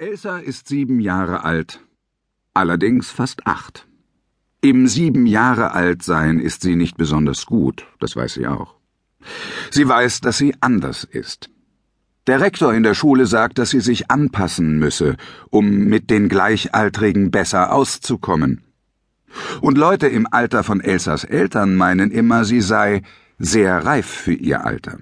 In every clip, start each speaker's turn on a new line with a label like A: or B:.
A: Elsa ist sieben Jahre alt, allerdings fast acht. Im sieben Jahre alt sein ist sie nicht besonders gut, das weiß sie auch. Sie weiß, dass sie anders ist. Der Rektor in der Schule sagt, dass sie sich anpassen müsse, um mit den Gleichaltrigen besser auszukommen. Und Leute im Alter von Elsas Eltern meinen immer, sie sei sehr reif für ihr Alter.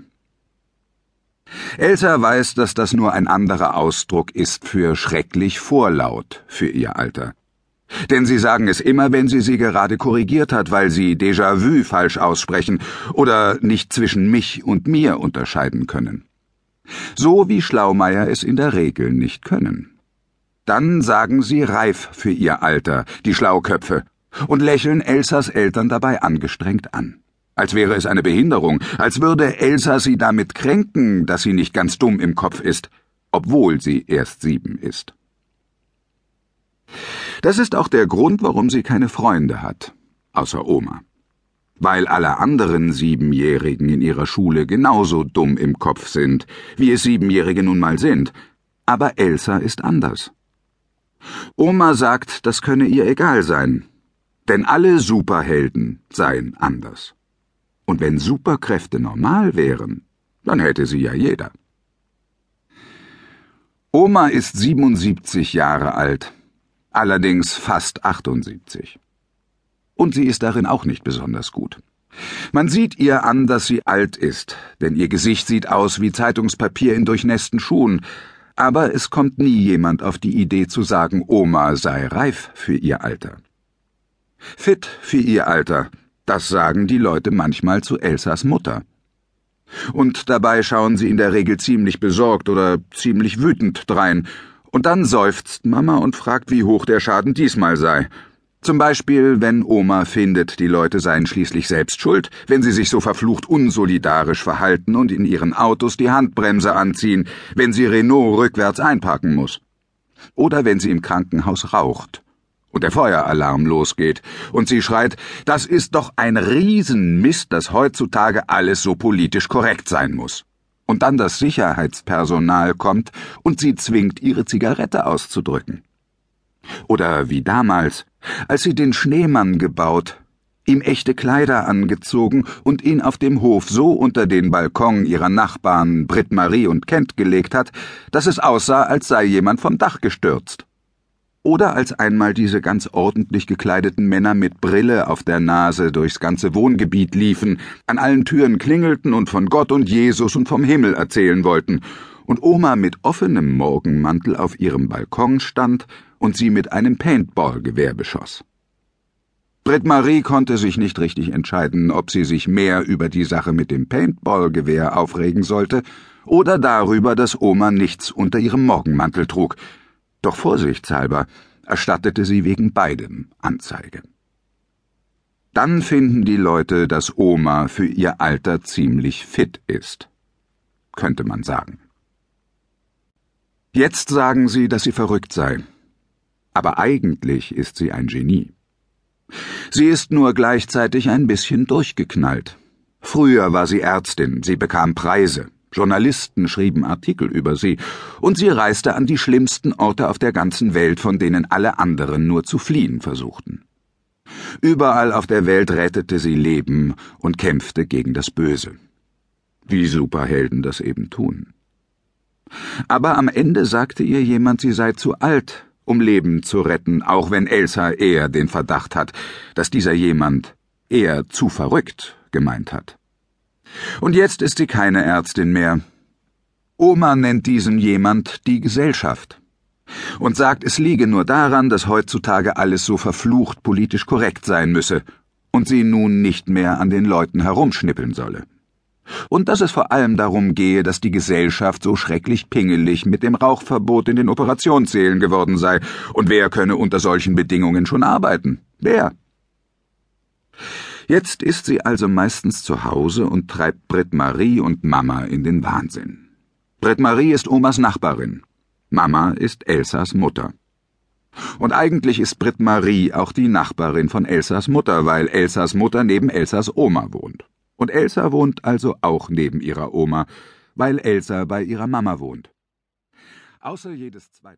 A: Elsa weiß, dass das nur ein anderer Ausdruck ist für schrecklich vorlaut für ihr Alter. Denn sie sagen es immer, wenn sie sie gerade korrigiert hat, weil sie Déjà-vu falsch aussprechen oder nicht zwischen mich und mir unterscheiden können. So wie Schlaumeier es in der Regel nicht können. Dann sagen sie reif für ihr Alter, die Schlauköpfe, und lächeln Elsas Eltern dabei angestrengt an als wäre es eine Behinderung, als würde Elsa sie damit kränken, dass sie nicht ganz dumm im Kopf ist, obwohl sie erst sieben ist. Das ist auch der Grund, warum sie keine Freunde hat, außer Oma. Weil alle anderen Siebenjährigen in ihrer Schule genauso dumm im Kopf sind, wie es Siebenjährige nun mal sind. Aber Elsa ist anders. Oma sagt, das könne ihr egal sein, denn alle Superhelden seien anders. Und wenn Superkräfte normal wären, dann hätte sie ja jeder. Oma ist 77 Jahre alt, allerdings fast 78. Und sie ist darin auch nicht besonders gut. Man sieht ihr an, dass sie alt ist, denn ihr Gesicht sieht aus wie Zeitungspapier in durchnässten Schuhen, aber es kommt nie jemand auf die Idee zu sagen, Oma sei reif für ihr Alter. Fit für ihr Alter, das sagen die Leute manchmal zu Elsas Mutter. Und dabei schauen sie in der Regel ziemlich besorgt oder ziemlich wütend drein, und dann seufzt Mama und fragt, wie hoch der Schaden diesmal sei. Zum Beispiel, wenn Oma findet, die Leute seien schließlich selbst schuld, wenn sie sich so verflucht unsolidarisch verhalten und in ihren Autos die Handbremse anziehen, wenn sie Renault rückwärts einparken muss. Oder wenn sie im Krankenhaus raucht und der Feueralarm losgeht, und sie schreit, das ist doch ein Riesenmist, dass heutzutage alles so politisch korrekt sein muss. Und dann das Sicherheitspersonal kommt und sie zwingt, ihre Zigarette auszudrücken. Oder wie damals, als sie den Schneemann gebaut, ihm echte Kleider angezogen und ihn auf dem Hof so unter den Balkon ihrer Nachbarn Britt Marie und Kent gelegt hat, dass es aussah, als sei jemand vom Dach gestürzt. Oder als einmal diese ganz ordentlich gekleideten Männer mit Brille auf der Nase durchs ganze Wohngebiet liefen, an allen Türen klingelten und von Gott und Jesus und vom Himmel erzählen wollten, und Oma mit offenem Morgenmantel auf ihrem Balkon stand und sie mit einem Paintballgewehr beschoss. Britt Marie konnte sich nicht richtig entscheiden, ob sie sich mehr über die Sache mit dem Paintballgewehr aufregen sollte oder darüber, dass Oma nichts unter ihrem Morgenmantel trug, doch vorsichtshalber erstattete sie wegen beidem Anzeige. Dann finden die Leute, dass Oma für ihr Alter ziemlich fit ist, könnte man sagen. Jetzt sagen sie, dass sie verrückt sei. Aber eigentlich ist sie ein Genie. Sie ist nur gleichzeitig ein bisschen durchgeknallt. Früher war sie Ärztin, sie bekam Preise. Journalisten schrieben Artikel über sie, und sie reiste an die schlimmsten Orte auf der ganzen Welt, von denen alle anderen nur zu fliehen versuchten. Überall auf der Welt rettete sie Leben und kämpfte gegen das Böse. Wie Superhelden das eben tun. Aber am Ende sagte ihr jemand, sie sei zu alt, um Leben zu retten, auch wenn Elsa eher den Verdacht hat, dass dieser jemand eher zu verrückt gemeint hat. Und jetzt ist sie keine Ärztin mehr. Oma nennt diesen jemand die Gesellschaft und sagt, es liege nur daran, dass heutzutage alles so verflucht politisch korrekt sein müsse und sie nun nicht mehr an den Leuten herumschnippeln solle. Und dass es vor allem darum gehe, dass die Gesellschaft so schrecklich pingelig mit dem Rauchverbot in den Operationssälen geworden sei, und wer könne unter solchen Bedingungen schon arbeiten? Wer? Jetzt ist sie also meistens zu Hause und treibt Britt Marie und Mama in den Wahnsinn. Britt Marie ist Omas Nachbarin. Mama ist Elsas Mutter. Und eigentlich ist Britt Marie auch die Nachbarin von Elsas Mutter, weil Elsas Mutter neben Elsas Oma wohnt. Und Elsa wohnt also auch neben ihrer Oma, weil Elsa bei ihrer Mama wohnt. Außer jedes zweite